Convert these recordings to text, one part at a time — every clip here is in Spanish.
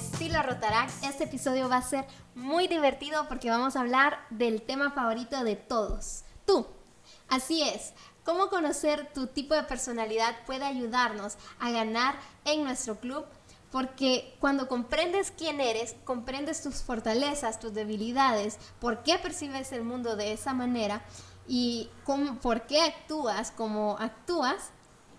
estilo Rotaract. Este episodio va a ser muy divertido porque vamos a hablar del tema favorito de todos, tú. Así es, cómo conocer tu tipo de personalidad puede ayudarnos a ganar en nuestro club porque cuando comprendes quién eres, comprendes tus fortalezas, tus debilidades, por qué percibes el mundo de esa manera y por qué actúas como actúas,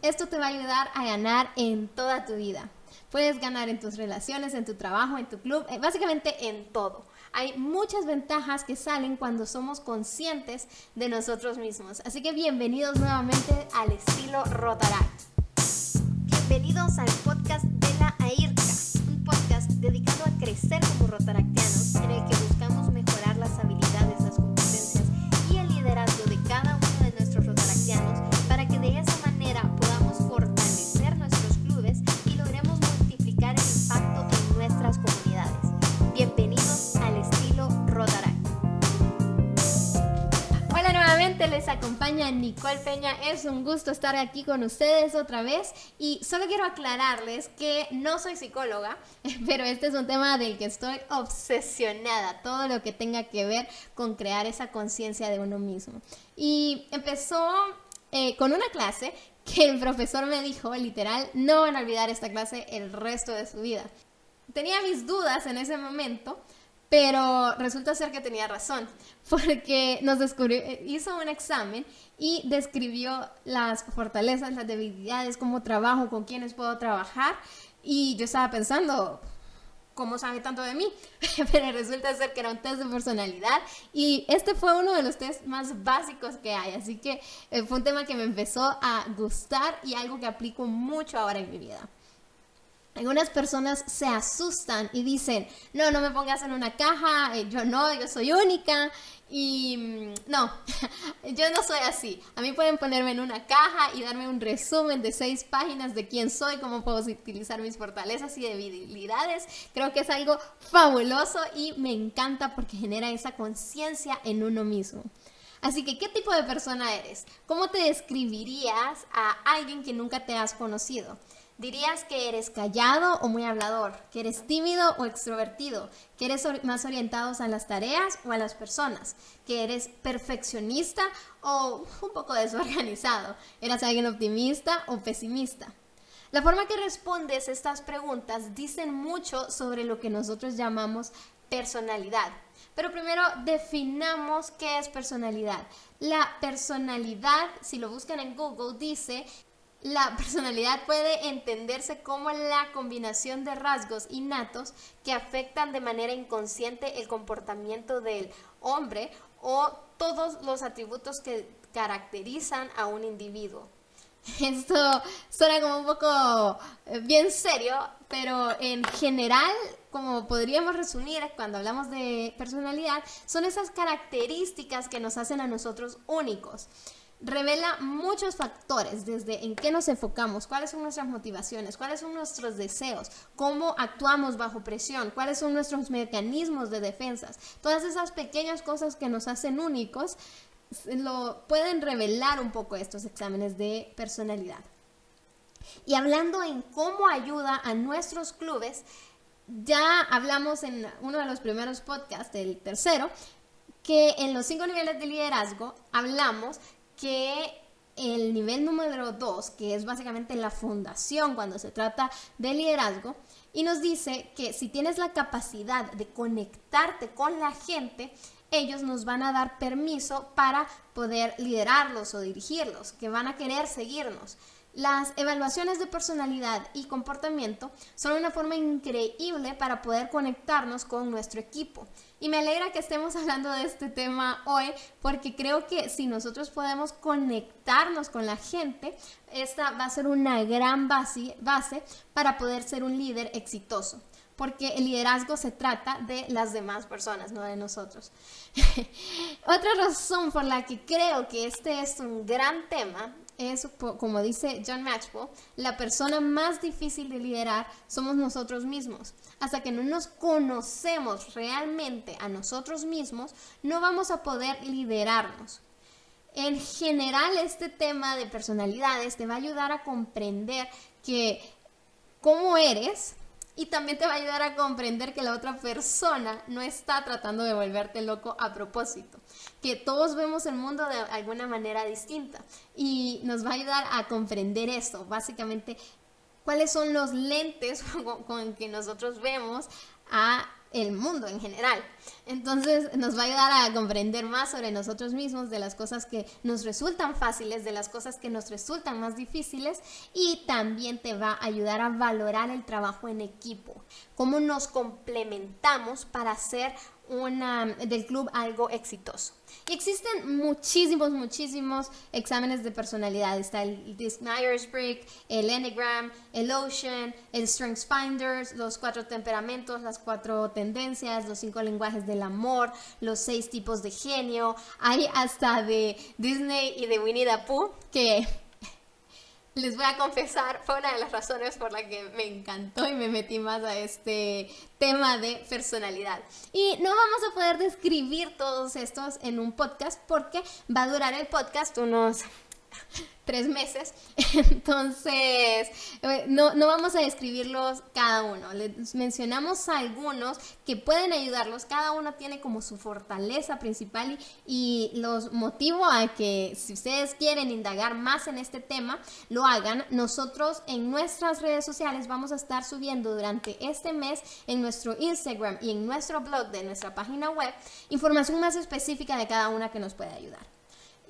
esto te va a ayudar a ganar en toda tu vida. Puedes ganar en tus relaciones, en tu trabajo, en tu club, eh, básicamente en todo. Hay muchas ventajas que salen cuando somos conscientes de nosotros mismos. Así que bienvenidos nuevamente al estilo Rotaract. Bienvenidos al podcast de la AIRCA, un podcast dedicado a crecer como rotaractianos en el que les acompaña Nicole Peña. Es un gusto estar aquí con ustedes otra vez y solo quiero aclararles que no soy psicóloga, pero este es un tema del que estoy obsesionada, todo lo que tenga que ver con crear esa conciencia de uno mismo. Y empezó eh, con una clase que el profesor me dijo, literal, no van a olvidar esta clase el resto de su vida. Tenía mis dudas en ese momento, pero resulta ser que tenía razón, porque nos descubrió, hizo un examen y describió las fortalezas, las debilidades, cómo trabajo, con quiénes puedo trabajar. Y yo estaba pensando, ¿cómo sabe tanto de mí? Pero resulta ser que era un test de personalidad y este fue uno de los tests más básicos que hay. Así que eh, fue un tema que me empezó a gustar y algo que aplico mucho ahora en mi vida. Algunas personas se asustan y dicen, no, no me pongas en una caja, eh, yo no, yo soy única. Y mm, no, yo no soy así. A mí pueden ponerme en una caja y darme un resumen de seis páginas de quién soy, cómo puedo utilizar mis fortalezas y debilidades. Creo que es algo fabuloso y me encanta porque genera esa conciencia en uno mismo. Así que, ¿qué tipo de persona eres? ¿Cómo te describirías a alguien que nunca te has conocido? ¿Dirías que eres callado o muy hablador? ¿Que eres tímido o extrovertido? ¿Que eres más orientado a las tareas o a las personas? ¿Que eres perfeccionista o un poco desorganizado? ¿Eres alguien optimista o pesimista? La forma que respondes estas preguntas dicen mucho sobre lo que nosotros llamamos personalidad. Pero primero definamos qué es personalidad. La personalidad, si lo buscan en Google, dice la personalidad puede entenderse como la combinación de rasgos innatos que afectan de manera inconsciente el comportamiento del hombre o todos los atributos que caracterizan a un individuo. Esto suena como un poco eh, bien serio, pero en general, como podríamos resumir cuando hablamos de personalidad, son esas características que nos hacen a nosotros únicos revela muchos factores, desde en qué nos enfocamos, cuáles son nuestras motivaciones, cuáles son nuestros deseos, cómo actuamos bajo presión, cuáles son nuestros mecanismos de defensas. Todas esas pequeñas cosas que nos hacen únicos lo pueden revelar un poco estos exámenes de personalidad. Y hablando en cómo ayuda a nuestros clubes, ya hablamos en uno de los primeros podcasts, el tercero, que en los cinco niveles de liderazgo hablamos que el nivel número dos, que es básicamente la fundación cuando se trata de liderazgo, y nos dice que si tienes la capacidad de conectarte con la gente, ellos nos van a dar permiso para poder liderarlos o dirigirlos, que van a querer seguirnos. Las evaluaciones de personalidad y comportamiento son una forma increíble para poder conectarnos con nuestro equipo. Y me alegra que estemos hablando de este tema hoy porque creo que si nosotros podemos conectarnos con la gente, esta va a ser una gran base, base para poder ser un líder exitoso porque el liderazgo se trata de las demás personas, no de nosotros. Otra razón por la que creo que este es un gran tema es, como dice John Maxwell, la persona más difícil de liderar somos nosotros mismos. Hasta que no nos conocemos realmente a nosotros mismos, no vamos a poder liderarnos. En general, este tema de personalidades te va a ayudar a comprender que cómo eres y también te va a ayudar a comprender que la otra persona no está tratando de volverte loco a propósito, que todos vemos el mundo de alguna manera distinta y nos va a ayudar a comprender esto, básicamente cuáles son los lentes con, que nosotros vemos a el mundo en general. Entonces nos va a ayudar a comprender más sobre nosotros mismos, de las cosas que nos resultan fáciles, de las cosas que nos resultan más difíciles y también te va a ayudar a valorar el trabajo en equipo, cómo nos complementamos para hacer una, del club algo exitoso. Y existen muchísimos, muchísimos exámenes de personalidad. Está el Myers-Briggs, el Enneagram, el Ocean, el Strengths Finders, los cuatro temperamentos, las cuatro tendencias, los cinco lenguajes del amor, los seis tipos de genio. Hay hasta de Disney y de Winnie the Pooh que les voy a confesar, fue una de las razones por la que me encantó y me metí más a este tema de personalidad. Y no vamos a poder describir todos estos en un podcast porque va a durar el podcast unos tres meses. Entonces, eh, no, no, vamos a describirlos cada uno. Les mencionamos algunos que pueden ayudarlos. Cada uno tiene como su fortaleza principal y, los motivo a que si ustedes quieren indagar más en este tema, lo hagan. Nosotros en nuestras redes sociales vamos a estar subiendo durante este mes en nuestro Instagram y en nuestro blog de nuestra página web información más específica de cada una que nos puede ayudar.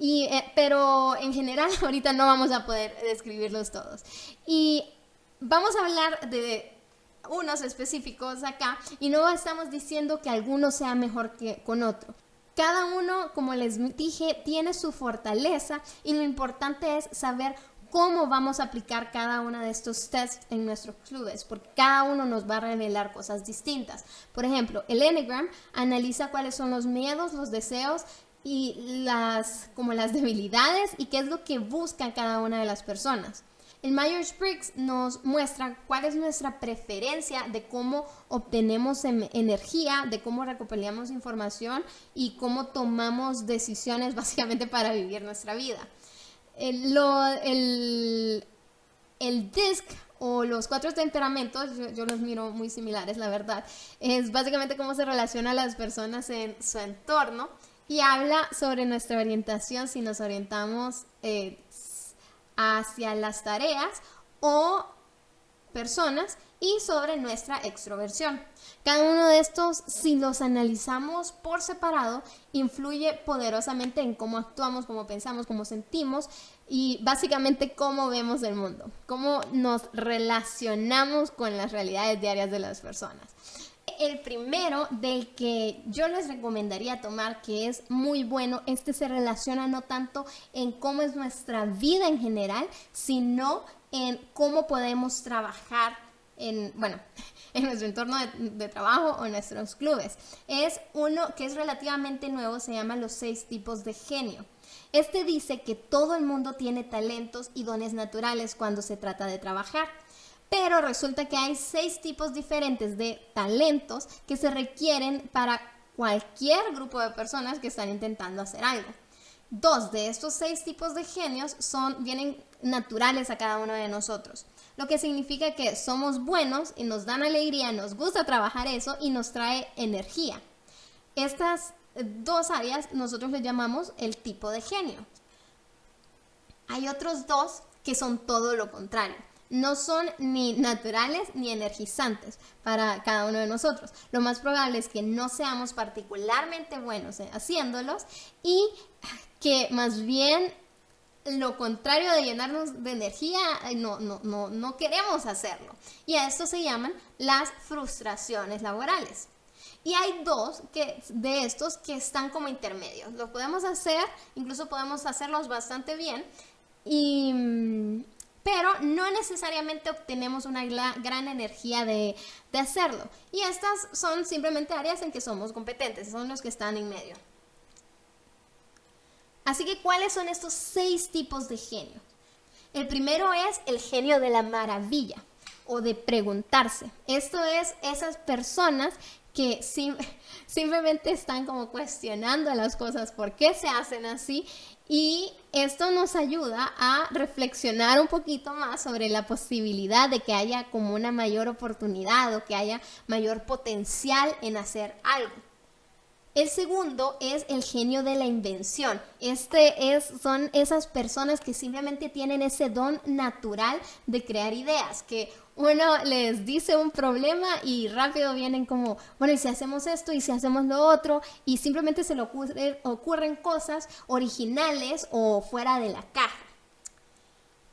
Eh, pero en general ahorita no vamos a poder describirlos todos. Y vamos a hablar de unos específicos acá y no estamos diciendo que alguno sea mejor que con otro. Cada uno, como les dije, tiene su fortaleza y lo importante es saber cómo vamos a aplicar cada uno de estos tests en nuestros clubes, porque cada uno nos va a revelar cosas distintas. Por ejemplo, el Enneagram analiza cuáles son los miedos, los deseos y las, como las debilidades y qué es lo que busca cada una de las personas. El Myers-Briggs nos muestra cuál es nuestra preferencia de cómo obtenemos em, energía, de cómo recopilamos información y cómo tomamos decisiones básicamente para vivir nuestra vida. El, el, el DISC o los cuatro temperamentos, yo, yo, los miro muy similares, la verdad, es básicamente cómo se relacionan las personas en su entorno y habla sobre nuestra orientación si nos orientamos eh, hacia las tareas o personas y sobre nuestra extroversión. Cada uno de estos, si los analizamos por separado, influye poderosamente en cómo actuamos, cómo pensamos, cómo sentimos y básicamente cómo vemos el mundo, cómo nos relacionamos con las realidades diarias de las personas el primero del que yo les recomendaría tomar, que es muy bueno, este se relaciona no tanto en cómo es nuestra vida en general, sino en cómo podemos trabajar en, bueno, en nuestro entorno de, de, trabajo o en nuestros clubes. Es uno que es relativamente nuevo, se llama los seis tipos de genio. Este dice que todo el mundo tiene talentos y dones naturales cuando se trata de trabajar pero resulta que hay seis tipos diferentes de talentos que se requieren para cualquier grupo de personas que están intentando hacer algo. Dos de estos seis tipos de genios son, vienen naturales a cada uno de nosotros, lo que significa que somos buenos y nos dan alegría, nos gusta trabajar eso y nos trae energía. Estas dos áreas nosotros les llamamos el tipo de genio. Hay otros dos que son todo lo contrario no son ni naturales ni energizantes para cada uno de nosotros. Lo más probable es que no seamos particularmente buenos haciéndolos y que más bien lo contrario de llenarnos de energía, no, no, no, no queremos hacerlo. Y a esto se llaman las frustraciones laborales. Y hay dos que, de estos que están como intermedios. Lo podemos hacer, incluso podemos hacerlos bastante bien. Y, pero no necesariamente obtenemos una gran energía de, hacerlo. Y estas son simplemente áreas en que somos competentes, son los que están en medio. Así que, ¿cuáles son estos seis tipos de genio? El primero es el genio de la maravilla o de preguntarse. Esto es esas personas que simplemente están como cuestionando las cosas, por qué se hacen así Y esto nos ayuda a reflexionar un poquito más sobre la posibilidad de que haya como una mayor oportunidad o que haya mayor potencial en hacer algo. El segundo es el genio de la invención. Este es, son esas personas que simplemente tienen ese don natural de crear ideas, que uno les dice un problema y rápido vienen como, bueno, y si hacemos esto y si hacemos lo otro, y simplemente se le ocurren cosas originales o fuera de la caja.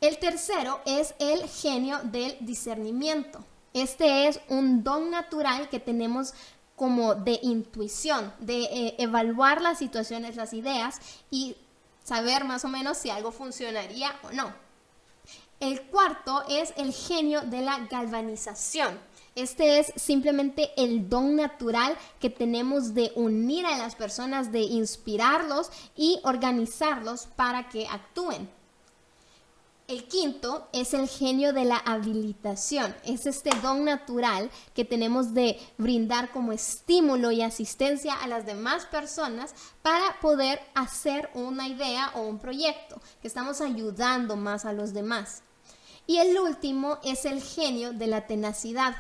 El tercero es el genio del discernimiento. Este es un don natural que tenemos como de intuición, de eh, evaluar las situaciones, las ideas y saber más o menos si algo funcionaría o no. El cuarto es el genio de la galvanización. Este es simplemente el don natural que tenemos de unir a las personas, de inspirarlos y organizarlos para que actúen. El quinto es el genio de la habilitación. Es este don natural que tenemos de brindar como estímulo y asistencia a las demás personas para poder hacer una idea o un proyecto, que estamos ayudando más a los demás. Y el último es el genio de la tenacidad.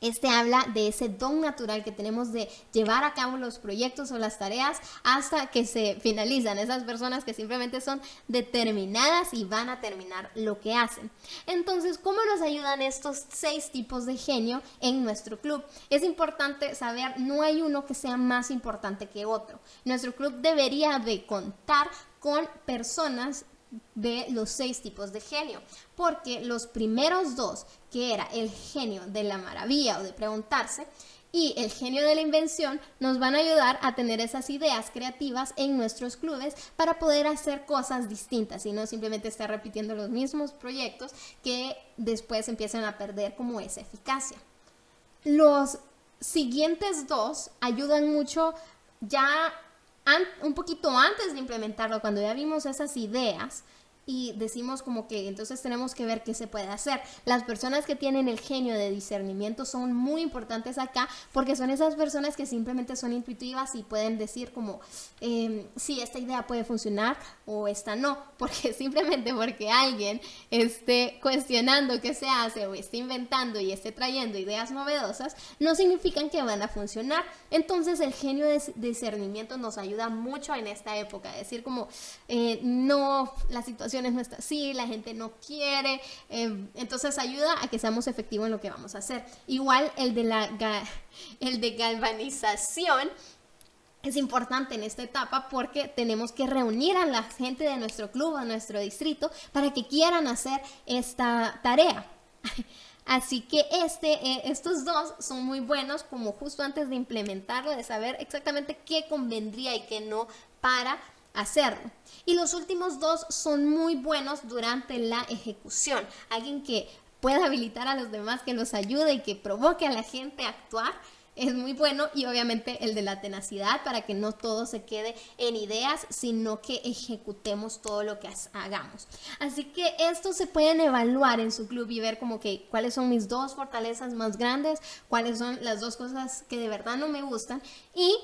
Este habla de ese don natural que tenemos de llevar a cabo los proyectos o las tareas hasta que se finalizan. Esas personas que simplemente son determinadas y van a terminar lo que hacen. Entonces, ¿cómo nos ayudan estos seis tipos de genio en nuestro club? Es importante saber, no hay uno que sea más importante que otro. Nuestro club debería de contar con personas de los seis tipos de genio, porque los primeros dos, que era el genio de la maravilla o de preguntarse, y el genio de la invención nos van a ayudar a tener esas ideas creativas en nuestros clubes para poder hacer cosas distintas y no simplemente estar repitiendo los mismos proyectos que después empiezan a perder como esa eficacia. Los siguientes dos ayudan mucho ya un poquito antes de implementarlo, cuando ya vimos esas ideas, y decimos como que entonces tenemos que ver qué se puede hacer. Las personas que tienen el genio de discernimiento son muy importantes acá porque son esas personas que simplemente son intuitivas y pueden decir como si esta idea puede funcionar o esta no, porque simplemente porque alguien esté cuestionando qué se hace o esté inventando y esté trayendo ideas novedosas, no significan que van a funcionar. Entonces el genio de discernimiento nos ayuda mucho en esta época, decir como eh, no, la situación no está así, la gente no quiere, eh, entonces ayuda a que seamos efectivos en lo que vamos a hacer. Igual el de la el de galvanización es importante en esta etapa porque tenemos que reunir a la gente de nuestro club, a nuestro distrito, para que quieran hacer esta tarea. Así que este, eh, estos dos son muy buenos como justo antes de implementarlo, de saber exactamente qué convendría y qué no para hacerlo. Y los últimos dos son muy buenos durante la ejecución. Alguien que pueda habilitar a los demás, que los ayude y que provoque a la gente a actuar. Es muy bueno y obviamente el de la tenacidad para que no todo se quede en ideas, sino que ejecutemos todo lo que hagamos. Así que estos se pueden evaluar en su club y ver como que cuáles son mis dos fortalezas más grandes, cuáles son las dos cosas que de verdad no me gustan y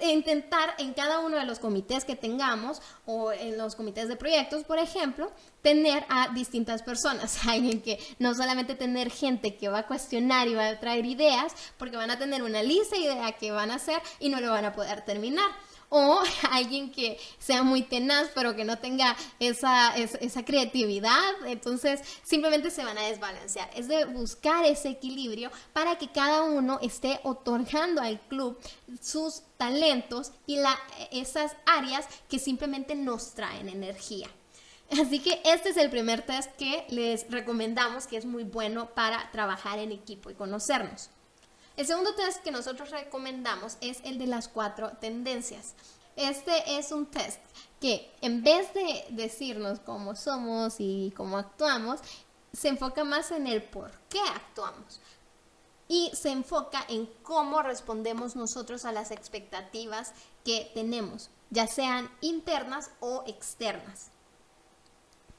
intentar en cada uno de los comités que tengamos o en los comités de proyectos, por ejemplo, tener a distintas personas. Alguien que no solamente tener gente que va a cuestionar y va a traer ideas, porque van a tener una lista de ideas que van a hacer y no lo van a poder terminar o alguien que sea muy tenaz pero que no tenga esa, esa, creatividad, entonces simplemente se van a desbalancear. Es de buscar ese equilibrio para que cada uno esté otorgando al club sus talentos y la, esas áreas que simplemente nos traen energía. Así que este es el primer test que les recomendamos, que es muy bueno para trabajar en equipo y conocernos. El segundo test que nosotros recomendamos es el de las cuatro tendencias. Este es un test que en vez de decirnos cómo somos y cómo actuamos, se enfoca más en el por qué actuamos y se enfoca en cómo respondemos nosotros a las expectativas que tenemos, ya sean internas o externas.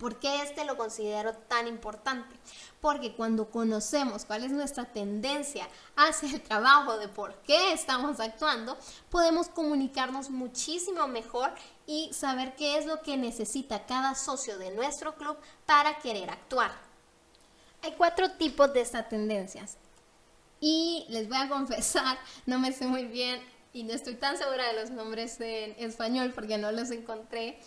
¿Por qué este lo considero tan importante? Porque cuando conocemos cuál es nuestra tendencia hacia el trabajo, de por qué estamos actuando, podemos comunicarnos muchísimo mejor y saber qué es lo que necesita cada socio de nuestro club para querer actuar. Hay cuatro tipos de estas tendencias. Y les voy a confesar, no me sé muy bien y no estoy tan segura de los nombres en español porque no los encontré,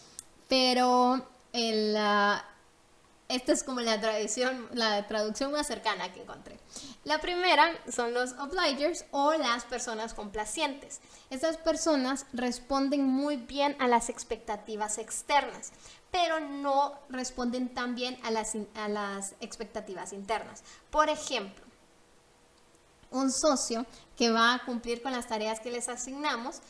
pero esta es como la, tradición, la traducción más cercana que encontré. La primera son los obligers o las personas complacientes. Estas personas responden muy bien a las expectativas externas, pero no responden tan bien las, a las expectativas internas. Por ejemplo, un socio que va a cumplir con las tareas que les asignamos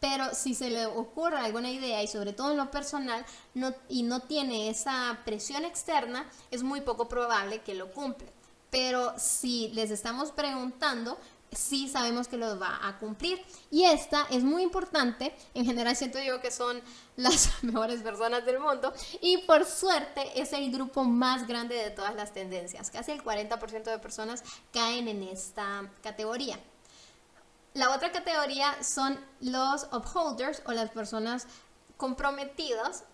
pero si se le ocurre alguna idea y sobre todo en lo personal no, y no tiene esa presión externa, es muy poco probable que lo cumple. Pero si les estamos preguntando, sí sabemos que lo va a cumplir. Y esta es muy importante, en general siento yo que son las mejores personas del mundo y por suerte es el grupo más grande de todas las tendencias. Casi el 40% de personas caen en esta categoría. La otra categoría son los upholders o las personas comprometidas.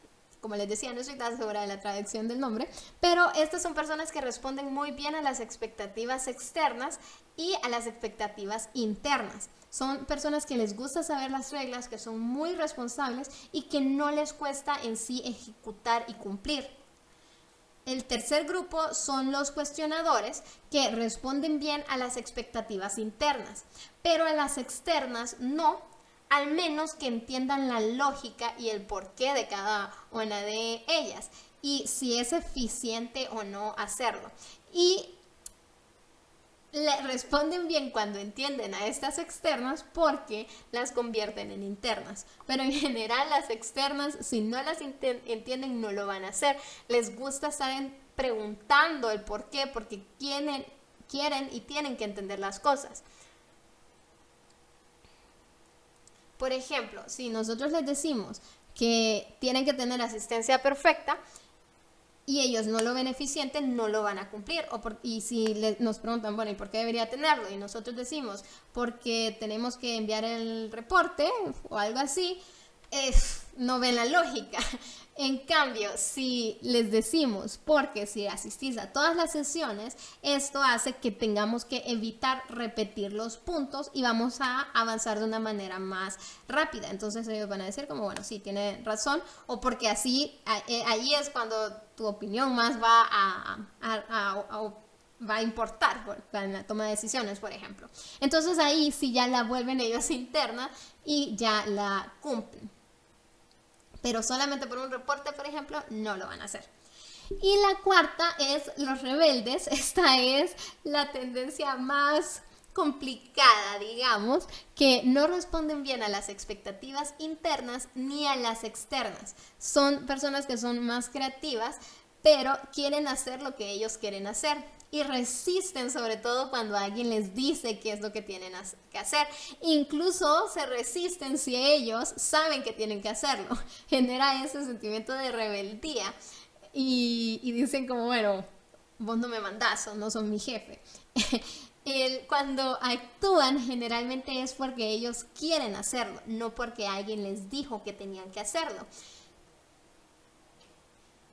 Como les decía, no estoy tan segura de la traducción del nombre, pero estas son personas que responden muy bien a las expectativas externas y a las expectativas internas. Son personas que les gusta saber las reglas, que son muy responsables y que no les cuesta en sí ejecutar y cumplir. El tercer grupo son los cuestionadores que responden bien a las expectativas internas, pero a las externas no, al menos que entiendan la lógica y el porqué de cada una de ellas y si es eficiente o no hacerlo. Y le responden bien cuando entienden a estas externas porque las convierten en internas. Pero en general las externas, si no las entienden, no lo van a hacer. Les gusta estar preguntando el por qué, porque quieren y tienen que entender las cosas. Por ejemplo, si nosotros les decimos que tienen que tener asistencia perfecta, y ellos no lo ven eficiente, no lo van a cumplir. O y si nos preguntan, bueno, ¿y por qué debería tenerlo? Y nosotros decimos, porque tenemos que enviar el reporte o algo así, no ven la lógica. En cambio, si les decimos, porque si asistís a todas las sesiones, esto hace que tengamos que evitar repetir los puntos y vamos a avanzar de una manera más rápida. Entonces ellos van a decir como, bueno, sí, tiene razón, o porque así, eh, ahí es cuando tu opinión más va a, va a importar en la toma de decisiones, por ejemplo. Entonces ahí sí ya la vuelven ellos interna y ya la cumplen pero solamente por un reporte, por ejemplo, no lo van a hacer. Y la cuarta es los rebeldes. Esta es la tendencia más complicada, digamos, que no responden bien a las expectativas internas ni a las externas. Son personas que son más creativas, pero quieren hacer lo que ellos quieren hacer y resisten sobre todo cuando alguien les dice qué es lo que tienen que hacer. Incluso se resisten si ellos saben que tienen que hacerlo. Genera ese sentimiento de rebeldía y, dicen como, bueno, vos no me mandás no son mi jefe. cuando actúan generalmente es porque ellos quieren hacerlo, no porque alguien les dijo que tenían que hacerlo.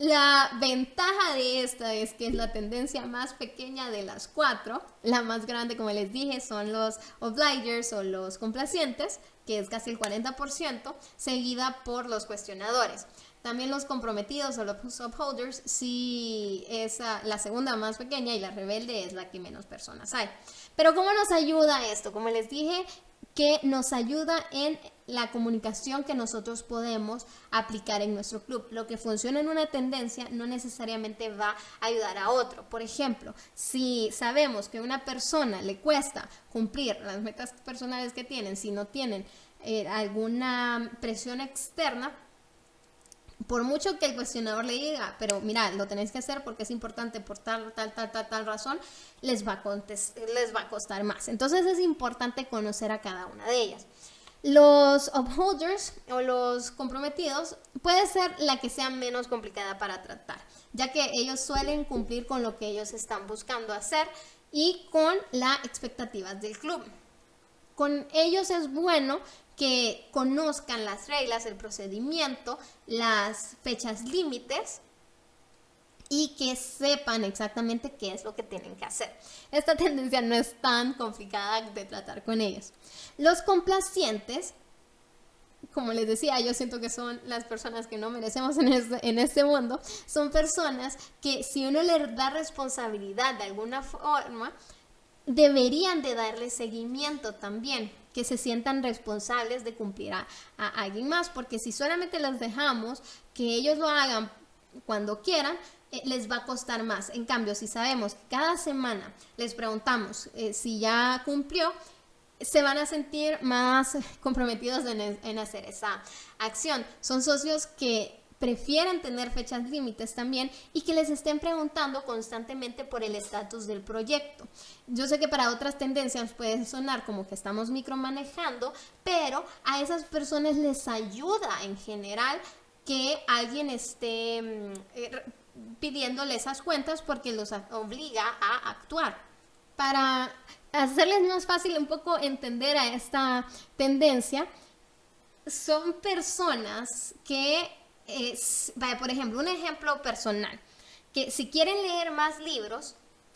La ventaja de esta es que es la tendencia más pequeña de las cuatro. La más grande, como les dije, son los obligers o los complacientes, que es casi el 40%, seguida por los cuestionadores. También los comprometidos o los upholders, sí es la segunda más pequeña y la rebelde es la que menos personas hay. Pero ¿cómo nos ayuda esto? Como les dije, que nos ayuda en la comunicación que nosotros podemos aplicar en nuestro club. Lo que funciona en una tendencia no necesariamente va a ayudar a otro. Por ejemplo, si sabemos que a una persona le cuesta cumplir las metas personales que tienen, si no tienen eh, alguna presión externa, por mucho que el cuestionador le diga, pero mira, lo tenéis que hacer porque es importante por tal, tal, tal, tal, tal razón, les va, a les va a costar más. Entonces es importante conocer a cada una de ellas. Los upholders o los comprometidos puede ser la que sea menos complicada para tratar, ya que ellos suelen cumplir con lo que ellos están buscando hacer y con las expectativas del club. Con ellos es bueno que conozcan las reglas, el procedimiento, las fechas límites y que sepan exactamente qué es lo que tienen que hacer. Esta tendencia no es tan complicada de tratar con ellos. Los complacientes, como les decía, yo siento que son las personas que no merecemos en este, en este mundo, son personas que si uno les da responsabilidad de alguna forma, deberían de darle seguimiento también, que se sientan responsables de cumplir a, alguien más, porque si solamente los dejamos que ellos lo hagan cuando quieran, eh, les va a costar más. En cambio, si sabemos que cada semana les preguntamos eh, si ya cumplió, se van a sentir más comprometidos en hacer esa acción. Son socios que prefieren tener fechas límites también y que les estén preguntando constantemente por el estatus del proyecto. Yo sé que para otras tendencias puede sonar como que estamos micromanejando, pero a esas personas les ayuda en general que alguien esté mm, eh, pidiéndole esas cuentas porque los obliga a actuar. Para hacerles más fácil un poco entender a esta tendencia, son personas que, es, por ejemplo, un ejemplo personal, que si quieren leer más libros,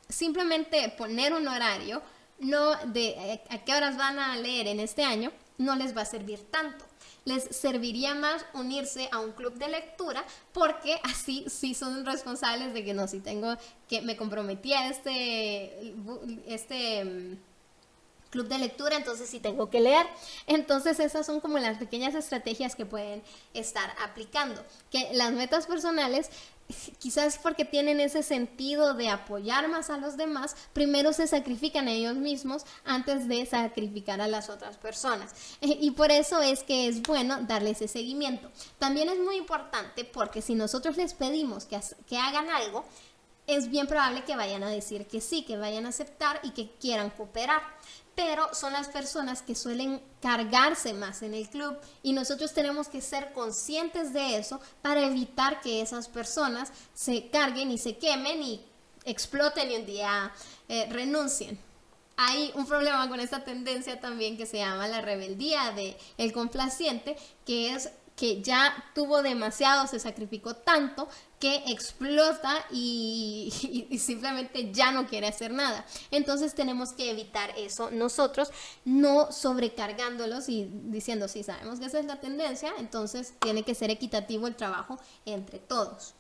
simplemente poner un horario, no de eh, a qué horas van a leer en este año, no les va a servir tanto. Les serviría más unirse a un club de lectura porque así sí son responsables de que no, si tengo que me comprometí a este, este mm, club de lectura, entonces sí tengo que leer. Entonces esas son como las pequeñas estrategias que pueden estar aplicando. Que las metas personales quizás porque tienen ese sentido de apoyar más a los demás, primero se sacrifican a ellos mismos antes de sacrificar a las otras personas. Eh, y por eso es que es bueno darles ese seguimiento. También es muy importante porque si nosotros les pedimos que, que hagan algo, es bien probable que vayan a decir que sí, que vayan a aceptar y que quieran cooperar pero son las personas que suelen cargarse más en el club y nosotros tenemos que ser conscientes de eso para evitar que esas personas se carguen y se quemen y exploten y un día eh, renuncien. Hay un problema con esta tendencia también que se llama la rebeldía de el complaciente, que es que ya tuvo demasiado, se sacrificó tanto que explota y, simplemente ya no quiere hacer nada. Entonces tenemos que evitar eso nosotros, no sobrecargándolos y diciendo, si sabemos que esa es la tendencia, entonces tiene que ser equitativo el trabajo entre todos.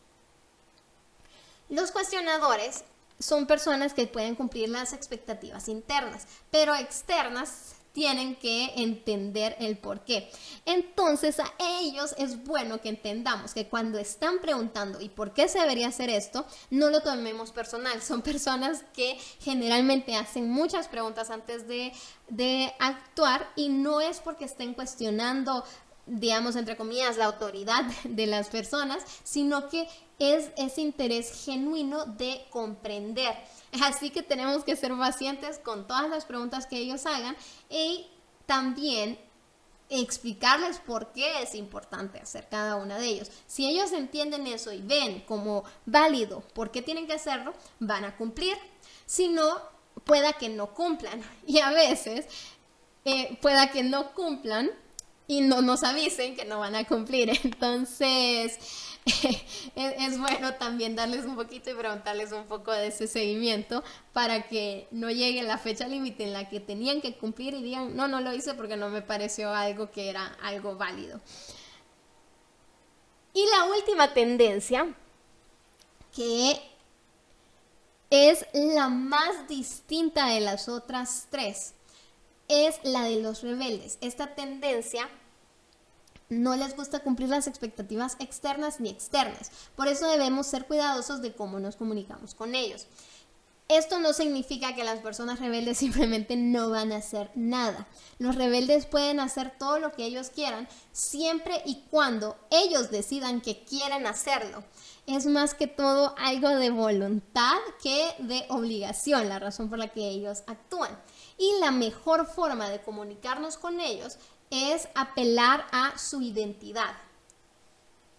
Los cuestionadores son personas que pueden cumplir las expectativas internas, pero externas tienen que entender el por qué. Entonces a ellos es bueno que entendamos que cuando están preguntando y por qué se debería hacer esto, no lo tomemos personal. Son personas que generalmente hacen muchas preguntas antes de, de actuar y no es porque estén cuestionando digamos, entre comillas, la autoridad de las personas, sino que es ese interés genuino de comprender. Así que tenemos que ser pacientes con todas las preguntas que ellos hagan y también explicarles por qué es importante hacer cada una de ellos. Si ellos entienden eso y ven como válido por qué tienen que hacerlo, van a cumplir. Si no, pueda que no cumplan. Y a veces eh, pueda que no cumplan y no nos avisen que no van a cumplir. Entonces, es, bueno también darles un poquito y preguntarles un poco de ese seguimiento para que no llegue la fecha límite en la que tenían que cumplir y digan, no, no lo hice porque no me pareció algo que era algo válido. Y la última tendencia, que es la más distinta de las otras tres, es la de los rebeldes. Esta tendencia no les gusta cumplir las expectativas externas ni externas. Por eso debemos ser cuidadosos de cómo nos comunicamos con ellos. Esto no significa que las personas rebeldes simplemente no van a hacer nada. Los rebeldes pueden hacer todo lo que ellos quieran siempre y cuando ellos decidan que quieren hacerlo. Es más que todo algo de voluntad que de obligación, la razón por la que ellos actúan. Y la mejor forma de comunicarnos con ellos es apelar a su identidad.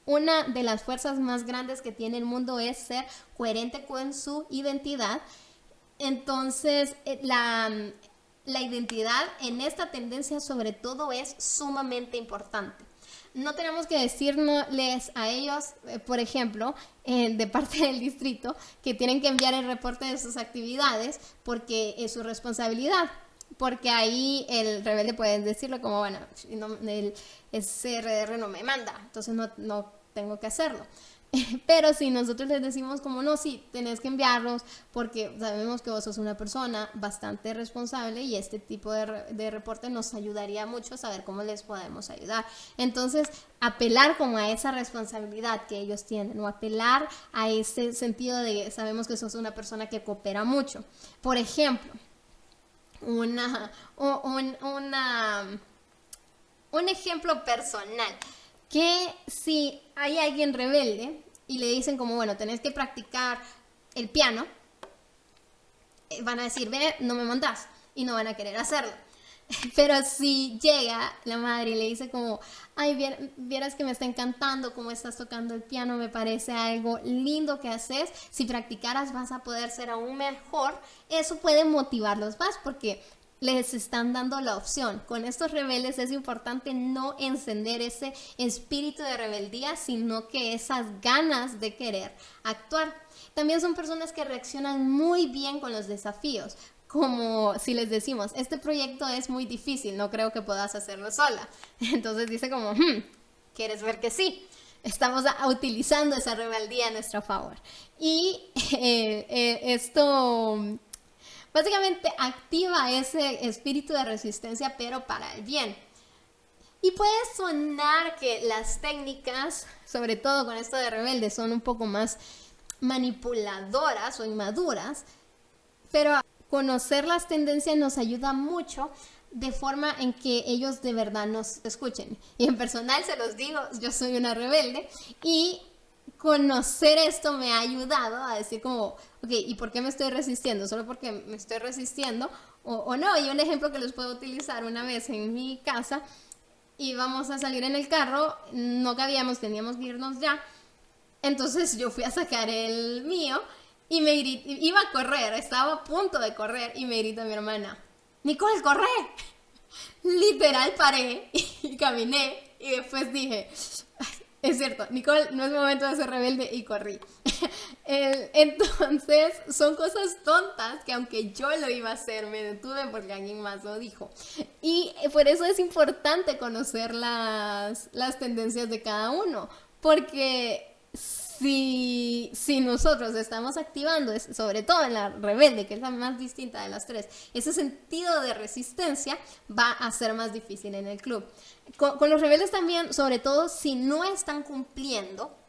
Una de las fuerzas más grandes que tiene el mundo es ser coherente con su identidad. Entonces, eh, la, la identidad en esta tendencia sobre todo es sumamente importante. No tenemos que decirles a ellos, eh, por ejemplo, eh, de parte del distrito, que tienen que enviar el reporte de sus actividades porque es su responsabilidad porque ahí el rebelde puede decirlo como, bueno, el SRR no me manda, entonces no, no tengo que hacerlo. Pero si nosotros les decimos como no, sí, tenés que enviarlos porque sabemos que vos sos una persona bastante responsable y este tipo de, de, reporte nos ayudaría mucho a saber cómo les podemos ayudar. Entonces, apelar como a esa responsabilidad que ellos tienen o apelar a ese sentido de sabemos que sos una persona que coopera mucho. Por ejemplo, una, un, una, un ejemplo personal, que si hay alguien rebelde y le dicen como, bueno, tenés que practicar el piano, eh, van a decir, ve, no me montás, y no van a querer hacerlo. Pero si llega la madre y le dice como, ay, vieras que me está encantando cómo estás tocando el piano, me parece algo lindo que haces, si practicaras vas a poder ser aún mejor, eso puede motivarlos más porque les están dando la opción. Con estos rebeldes es importante no encender ese espíritu de rebeldía, sino que esas ganas de querer actuar. También son personas que reaccionan muy bien con los desafíos como si les decimos, este proyecto es muy difícil, no creo que puedas hacerlo sola. Entonces dice como, hmm, ¿quieres ver que sí? Estamos utilizando esa rebeldía a nuestro favor. Y eh, eh, esto básicamente activa ese espíritu de resistencia, pero para el bien. Y puede sonar que las técnicas, sobre todo con esto de rebelde, son un poco más manipuladoras o inmaduras, pero conocer las tendencias nos ayuda mucho de forma en que ellos de verdad nos escuchen. Y en personal se los digo, yo soy una rebelde y conocer esto me ha ayudado a decir como, ok, ¿y por qué me estoy resistiendo? ¿Solo porque me estoy resistiendo? O, o no, y un ejemplo que les puedo utilizar una vez en mi casa, íbamos a salir en el carro, no cabíamos, teníamos que irnos ya, entonces yo fui a sacar el mío y me iba a correr, estaba a punto de correr y me grita mi hermana, Nicole, corre. Literal paré y caminé y después dije, es cierto, Nicole, no es momento de ser rebelde y corrí. entonces, son cosas tontas que aunque yo lo iba a hacer, me detuve porque alguien más lo dijo. Y por eso es importante conocer las, las tendencias de cada uno, porque si, si nosotros estamos activando, sobre todo en la rebelde, que es la más distinta de las tres, ese sentido de resistencia va a ser más difícil en el club. con los rebeldes también, sobre todo si no están cumpliendo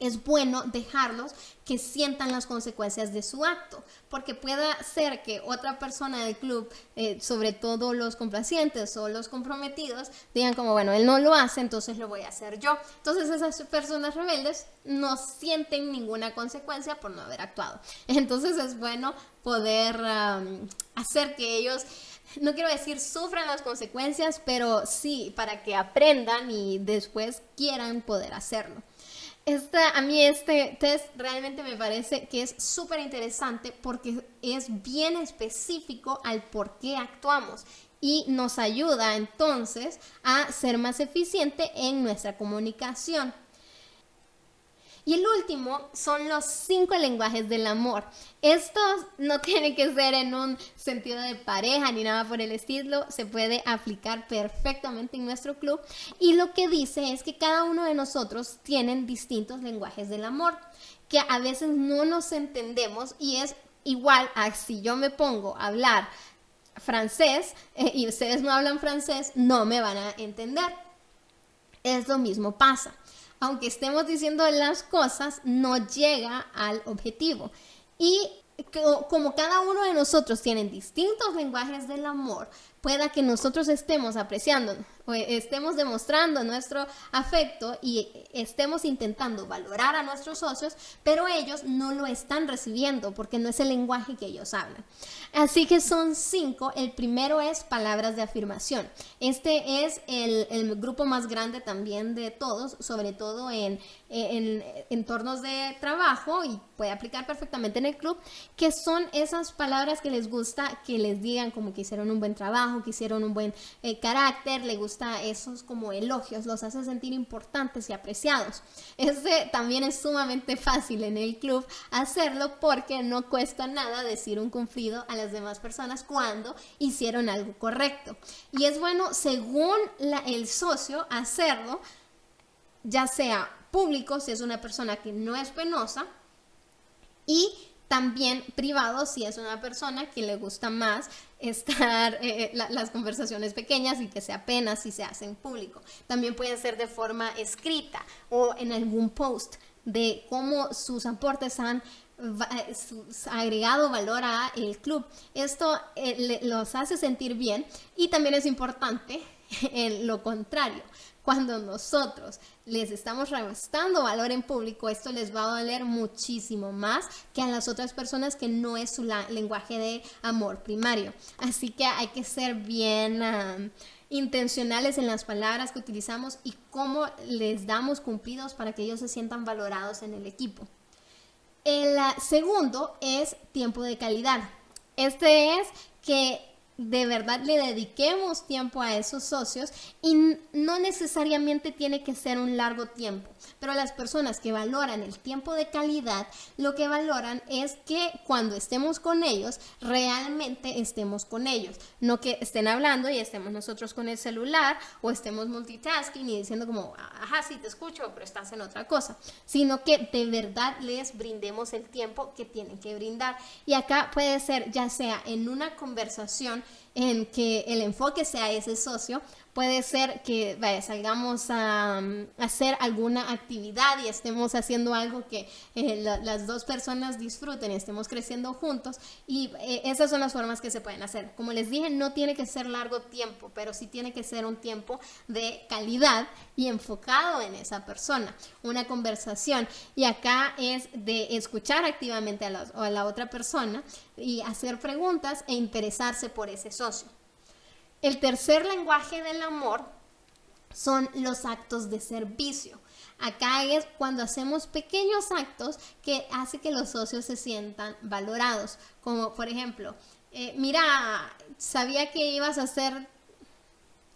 es bueno dejarlos que sientan las consecuencias de su acto, porque pueda ser que otra persona del club, eh, sobre todo los complacientes o los comprometidos, digan como, bueno, él no lo hace, entonces lo voy a hacer yo. Entonces esas personas rebeldes no sienten ninguna consecuencia por no haber actuado. Entonces es bueno poder hacer que ellos no quiero decir sufran las consecuencias, pero sí para que aprendan y después quieran poder hacerlo a mí este test realmente me parece que es súper interesante porque es bien específico al por qué actuamos y nos ayuda entonces a ser más eficiente en nuestra comunicación. Y el último son los cinco lenguajes del amor. Estos no tienen que ser en un sentido de pareja ni nada por el estilo, se puede aplicar perfectamente en nuestro club. Y lo que dice es que cada uno de nosotros tienen distintos lenguajes del amor, que a veces no nos entendemos y es igual a si yo me pongo a hablar francés eh, y ustedes no hablan francés, no me van a entender. Es lo mismo pasa aunque estemos diciendo las cosas, no llega al objetivo. Y como cada uno de nosotros tiene distintos lenguajes del amor, pueda que nosotros estemos apreciando o estemos demostrando nuestro afecto y estemos intentando valorar a nuestros socios, pero ellos no lo están recibiendo porque no es el lenguaje que ellos hablan. Así que son cinco. El primero es palabras de afirmación. Este es el, grupo más grande también de todos, sobre todo en, en entornos de trabajo y puede aplicar perfectamente en el club, que son esas palabras que les gusta que les digan como que hicieron un buen trabajo, que hicieron un buen eh, carácter, le gusta esos como elogios, los hace sentir importantes y apreciados. Este también es sumamente fácil en el club hacerlo porque no cuesta nada decir un cumplido a las demás personas cuando hicieron algo correcto. Y es bueno, según el socio, hacerlo ya sea público si es una persona que no es penosa y también privado si es una persona que le gusta más estar eh, eh, las conversaciones pequeñas y que sea apenas si se hace en público. También puede ser de forma escrita o en algún post de cómo sus aportes han eh, agregado valor a el club. Esto los hace sentir bien y también es importante en lo contrario. Cuando nosotros les estamos restando valor en público, esto les va a doler muchísimo más que a las otras personas que no es su lenguaje de amor primario. Así que hay que ser bien intencionales en las palabras que utilizamos y cómo les damos cumplidos para que ellos se sientan valorados en el equipo. El segundo es tiempo de calidad. Este es que de verdad le dediquemos tiempo a esos socios y no necesariamente tiene que ser un largo tiempo, pero las personas que valoran el tiempo de calidad, lo que valoran es que cuando estemos con ellos, realmente estemos con ellos, no que estén hablando y estemos nosotros con el celular o estemos multitasking y diciendo como, ajá, sí te escucho, pero estás en otra cosa, sino que de verdad les brindemos el tiempo que tienen que brindar. Y acá puede ser ya sea en una conversación, en que el enfoque sea ese socio puede ser que salgamos a, mm, hacer alguna actividad y estemos haciendo algo que eh, las dos personas disfruten, estemos creciendo juntos y eh, esas son las formas que se pueden hacer. Como les dije, no tiene que ser largo tiempo, pero sí tiene que ser un tiempo de calidad y enfocado en esa persona, una conversación. Y acá es de escuchar activamente a a la otra persona y hacer preguntas e interesarse por ese socio. El tercer lenguaje del amor son los actos de servicio. Acá es cuando hacemos pequeños actos que hace que los socios se sientan valorados. Como por ejemplo, eh, mira, sabía que ibas a hacer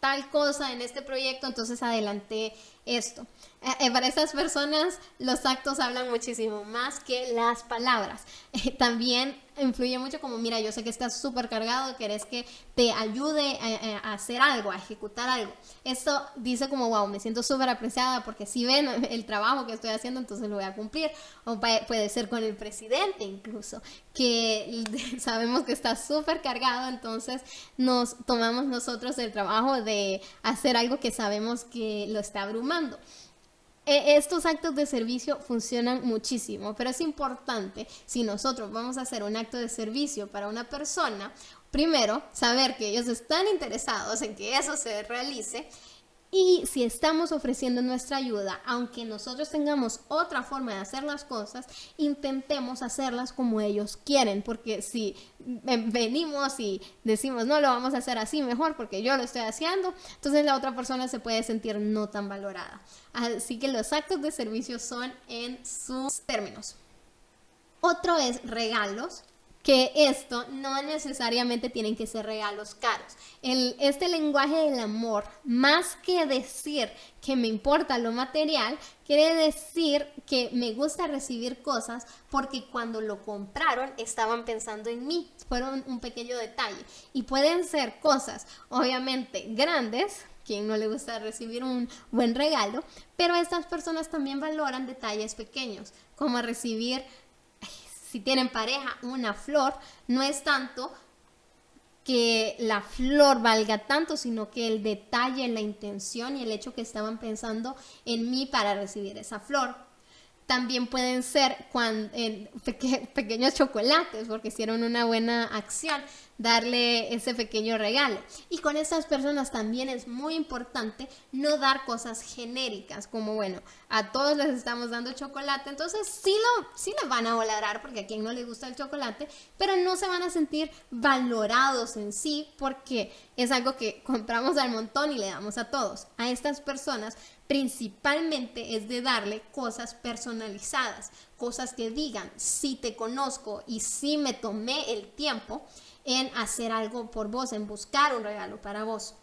tal cosa en este proyecto, entonces adelanté esto. Eh, eh, para estas personas los actos hablan muchísimo más que las palabras. Eh, también influye mucho como, mira, yo sé que estás súper cargado, querés que te ayude a, hacer algo, a ejecutar algo. Esto dice como, wow, me siento súper apreciada porque si ven el trabajo que estoy haciendo, entonces lo voy a cumplir. O puede ser con el presidente incluso, que sabemos que está súper cargado, entonces nos tomamos nosotros el trabajo de hacer algo que sabemos que lo está abrumando. E, estos actos de servicio funcionan muchísimo, pero es importante, si nosotros vamos a hacer un acto de servicio para una persona, primero saber que ellos están interesados en que eso se realice y si estamos ofreciendo nuestra ayuda, aunque nosotros tengamos otra forma de hacer las cosas, intentemos hacerlas como ellos quieren, porque si venimos y decimos, no, lo vamos a hacer así mejor porque yo lo estoy haciendo, entonces la otra persona se puede sentir no tan valorada. Así que los actos de servicio son en sus términos. Otro es regalos que esto no necesariamente tienen que ser regalos caros. El, este lenguaje del amor, más que decir que me importa lo material, quiere decir que me gusta recibir cosas porque cuando lo compraron estaban pensando en mí, fueron un pequeño detalle. Y pueden ser cosas, obviamente, grandes, quien no le gusta recibir un buen regalo, pero estas personas también valoran detalles pequeños, como recibir si tienen pareja, una flor, no es tanto que la flor valga tanto, sino que el detalle, la intención y el hecho que estaban pensando en mí para recibir esa flor. También pueden ser cuando, pequeños chocolates porque hicieron una buena acción, darle ese pequeño regalo. Y con estas personas también es muy importante no dar cosas genéricas, como bueno, a todos les estamos dando chocolate, entonces sí lo, sí le van a valorar porque a quien no le gusta el chocolate, pero no se van a sentir valorados en sí porque es algo que compramos al montón y le damos a todos. A estas personas principalmente es de darle cosas personalizadas, cosas que digan, si te conozco y si me tomé el tiempo en hacer algo por vos, en buscar un regalo para vos.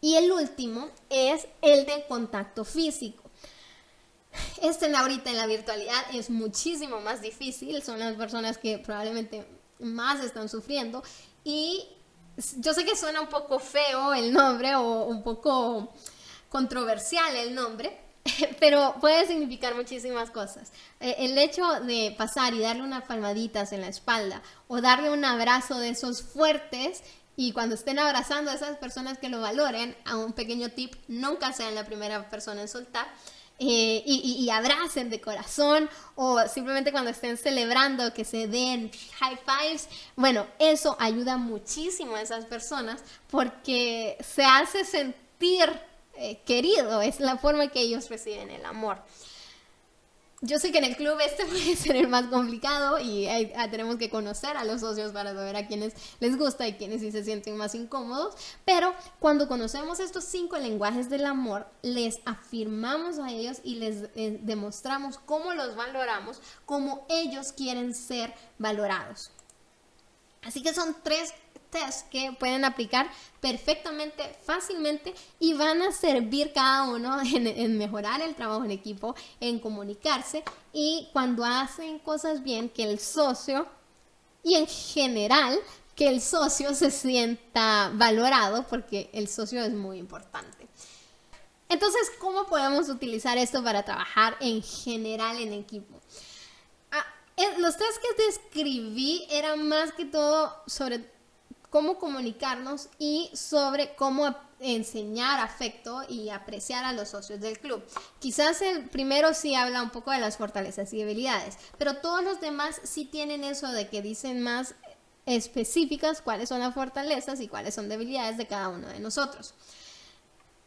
Y el último es el de contacto físico. Este ahorita en la virtualidad es muchísimo más difícil, son las personas que probablemente más están sufriendo y yo sé que suena un poco feo el nombre o un poco controversial el nombre, pero puede significar muchísimas cosas. Eh, el hecho de pasar y darle unas palmaditas en la espalda o darle un abrazo de esos fuertes y cuando estén abrazando a esas personas que lo valoren, a un pequeño tip, nunca sean la primera persona en soltar. Eh, y, y, abracen de corazón o simplemente cuando estén celebrando que se den high fives. Bueno, eso ayuda muchísimo a esas personas porque se hace sentir eh, querido, es la forma que ellos reciben el amor. Yo sé que en el club este puede ser el más complicado y ah, tenemos que conocer a los socios para saber a quienes les gusta y quienes sí se sienten más incómodos, pero cuando conocemos estos cinco lenguajes del amor, les afirmamos a ellos y les eh, demostramos cómo los valoramos, cómo ellos quieren ser valorados. Así que son tres test que pueden aplicar perfectamente, fácilmente y van a servir cada uno en, mejorar el trabajo en equipo, en comunicarse y cuando hacen cosas bien, que el socio y en general que el socio se sienta valorado porque el socio es muy importante. Entonces, ¿cómo podemos utilizar esto para trabajar en general en equipo? Ah, eh, los tres que describí eran más que todo sobre cómo comunicarnos y sobre cómo enseñar afecto y apreciar a los socios del club. Quizás el primero sí habla un poco de las fortalezas y debilidades, pero todos los demás sí tienen eso de que dicen más específicas cuáles son las fortalezas y cuáles son debilidades de cada uno de nosotros.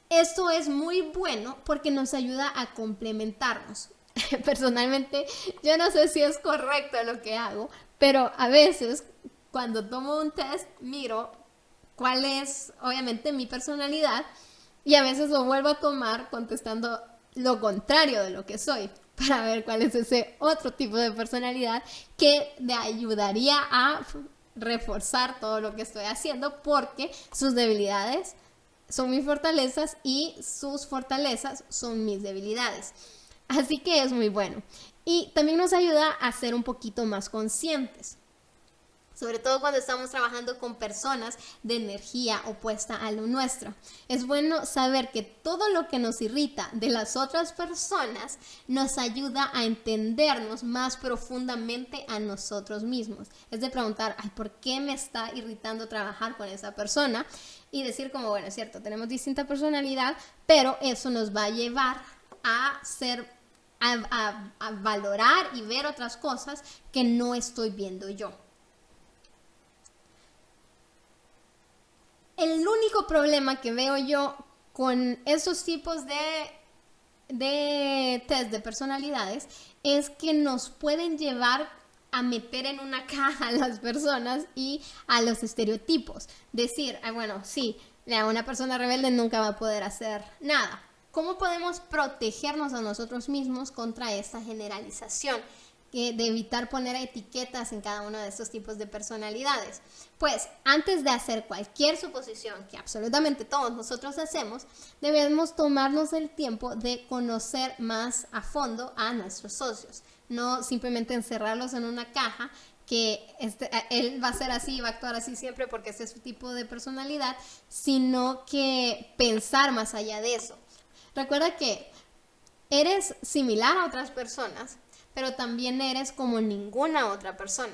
Esto es muy bueno porque nos ayuda a complementarnos. Personalmente, yo no sé si es correcto lo que hago, pero a veces cuando tomo un test, miro cuál es, obviamente, mi personalidad y a veces lo vuelvo a tomar contestando lo contrario de lo que soy para ver cuál es ese otro tipo de personalidad que me ayudaría a reforzar todo lo que estoy haciendo porque sus debilidades son mis fortalezas y sus fortalezas son mis debilidades. Así que es muy bueno. Y también nos ayuda a ser un poquito más conscientes sobre todo cuando estamos trabajando con personas de energía opuesta a lo nuestro. Es bueno saber que todo lo que nos irrita de las otras personas nos ayuda a entendernos más profundamente a nosotros mismos. Es de preguntar, ay, ¿por qué me está irritando trabajar con esa persona? Y decir como, bueno, es cierto, tenemos distinta personalidad, pero eso nos va a llevar a ser a, a, valorar y ver otras cosas que no estoy viendo yo. El único problema que veo yo con esos tipos de, de test de personalidades es que nos pueden llevar a meter en una caja a las personas y a los estereotipos. Decir, bueno, sí, una persona rebelde nunca va a poder hacer nada. ¿Cómo podemos protegernos a nosotros mismos contra esta generalización? De evitar poner etiquetas en cada uno de estos tipos de personalidades. Pues antes de hacer cualquier suposición, que absolutamente todos nosotros hacemos, debemos tomarnos el tiempo de conocer más a fondo a nuestros socios, no simplemente encerrarlos en una caja que este, él va a ser así, va a actuar así siempre porque ese es su tipo de personalidad, sino que pensar más allá de eso. Recuerda que eres similar a otras personas, pero también eres como ninguna otra persona.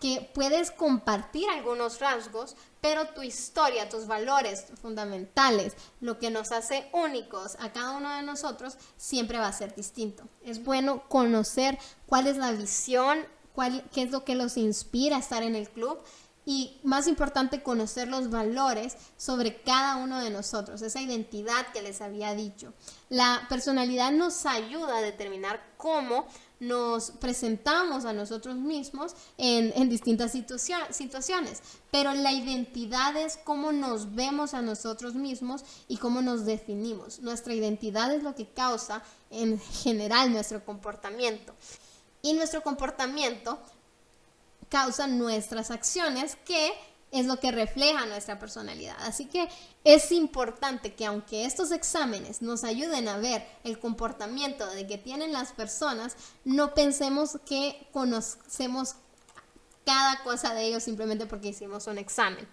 que puedes compartir algunos rasgos, pero tu historia, tus valores fundamentales, lo que nos hace únicos a cada uno de nosotros, siempre va a ser distinto. Es bueno conocer cuál es la visión, cuál, qué es lo que los inspira a estar en el club y más importante, conocer los valores sobre cada uno de nosotros, esa identidad que les había dicho. La personalidad nos ayuda a determinar cómo nos presentamos a nosotros mismos en, distintas situaciones, pero la identidad es cómo nos vemos a nosotros mismos y cómo nos definimos. Nuestra identidad es lo que causa en general nuestro comportamiento. Y nuestro comportamiento causa nuestras acciones que es lo que refleja nuestra personalidad. Así que es importante que aunque estos exámenes nos ayuden a ver el comportamiento de que tienen las personas, no pensemos que conocemos cada cosa de ellos simplemente porque hicimos un examen.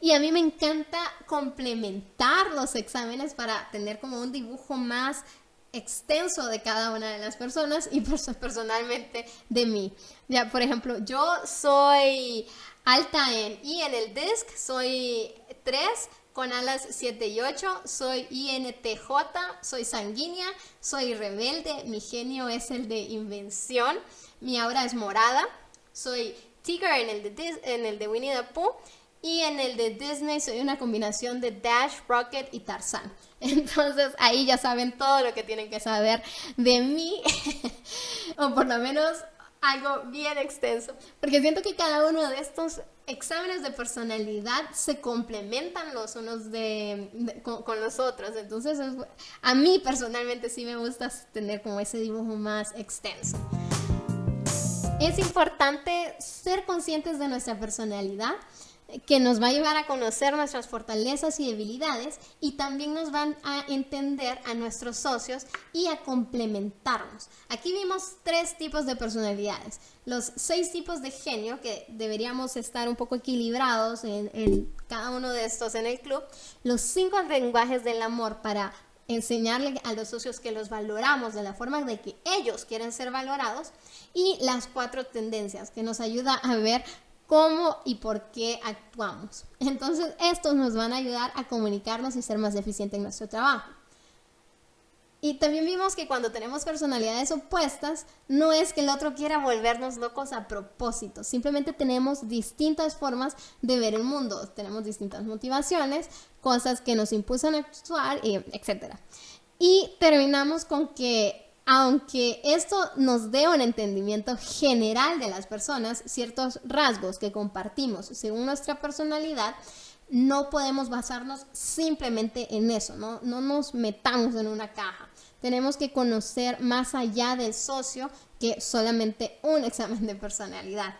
Y a mí me encanta complementar los exámenes para tener como un dibujo más extenso de cada una de las personas y personalmente de mí. Ya, por ejemplo, yo soy alta en y en el DISC, soy 3 con alas 7 y 8, soy INTJ, soy sanguínea, soy rebelde, mi genio es el de invención, mi aura es morada, soy Tiger en el de, en el de Winnie the Pooh y en el de Disney soy una combinación de Dash, Rocket y Tarzan. Entonces ahí ya saben todo lo que tienen que saber de mí, o por lo menos algo bien extenso, porque siento que cada uno de estos exámenes de personalidad se complementan los unos con, los otros. Entonces, a mí personalmente sí me gusta tener como ese dibujo más extenso. Es importante ser conscientes de nuestra personalidad que nos va a ayudar a conocer nuestras fortalezas y debilidades y también nos van a entender a nuestros socios y a complementarnos. Aquí vimos tres tipos de personalidades, los seis tipos de genio que deberíamos estar un poco equilibrados en, en cada uno de estos en el club, los cinco lenguajes del amor para enseñarle a los socios que los valoramos de la forma de que ellos quieren ser valorados. Y las cuatro tendencias que nos ayuda a ver cómo y por qué actuamos. Entonces, estos nos van a ayudar a comunicarnos y ser más eficientes en nuestro trabajo. Y también vimos que cuando tenemos personalidades opuestas, no es que el otro quiera volvernos locos a propósito, simplemente tenemos distintas formas de ver el mundo, tenemos distintas motivaciones, cosas que nos impulsan a actuar, etc. Y terminamos con que aunque esto nos dé un entendimiento general de las personas, ciertos rasgos que compartimos según nuestra personalidad, no podemos basarnos simplemente en eso, no, no nos metamos en una caja. Tenemos que conocer más allá del socio que solamente un examen de personalidad.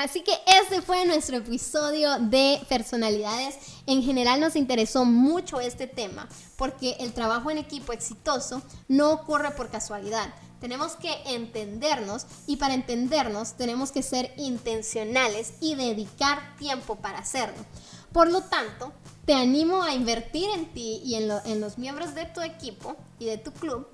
Así que este fue nuestro episodio de personalidades. En general nos interesó mucho este tema porque el trabajo en equipo exitoso no ocurre por casualidad. Tenemos que entendernos y para entendernos tenemos que ser intencionales y dedicar tiempo para hacerlo. Por lo tanto, te animo a invertir en ti y en, en los miembros de tu equipo y de tu club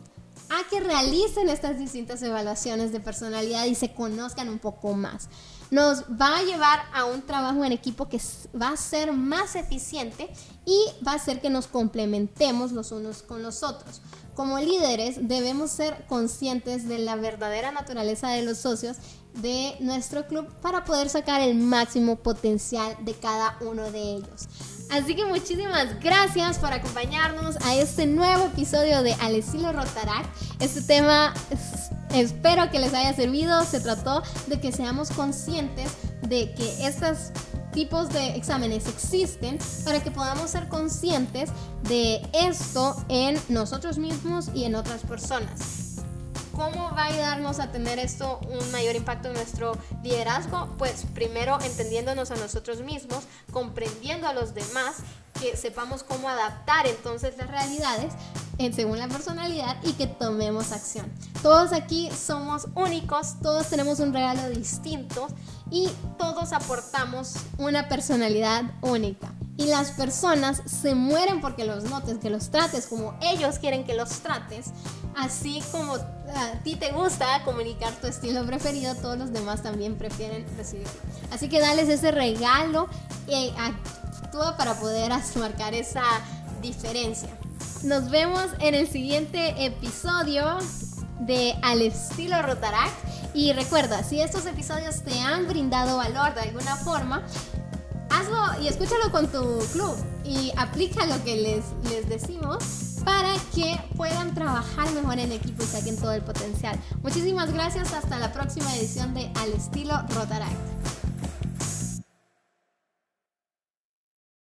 a que realicen estas distintas evaluaciones de personalidad y se conozcan un poco más nos va a llevar a un trabajo en equipo que va a ser más eficiente y va a hacer que nos complementemos los unos con los otros. Como líderes debemos ser conscientes de la verdadera naturaleza de los socios de nuestro club para poder sacar el máximo potencial de cada uno de ellos. Así que muchísimas gracias por acompañarnos a este nuevo episodio de Al estilo Rotarac. Este tema espero que les haya servido. Se trató de que seamos conscientes de que estos tipos de exámenes existen para que podamos ser conscientes de esto en nosotros mismos y en otras personas. ¿Cómo va a ayudarnos a tener esto un mayor impacto en nuestro liderazgo? Pues primero entendiéndonos a nosotros mismos, comprendiendo a los demás, que sepamos cómo adaptar entonces las realidades según la personalidad y que tomemos acción. Todos aquí somos únicos, todos tenemos un regalo distinto y todos aportamos una personalidad única. Y las personas se mueren porque los notes, que los trates como ellos quieren que los trates así como a ti te gusta comunicar tu estilo preferido, todos los demás también prefieren recibirlo. Así que dales ese regalo y actúa para poder marcar esa diferencia. Nos vemos en el siguiente episodio de Al estilo Rotaract. Y recuerda, si estos episodios te han brindado valor de alguna forma, hazlo y escúchalo con tu club y aplica lo que les, les decimos para que puedan trabajar mejor en equipo y saquen todo el potencial. Muchísimas gracias, hasta la próxima edición de Al estilo Rotaract.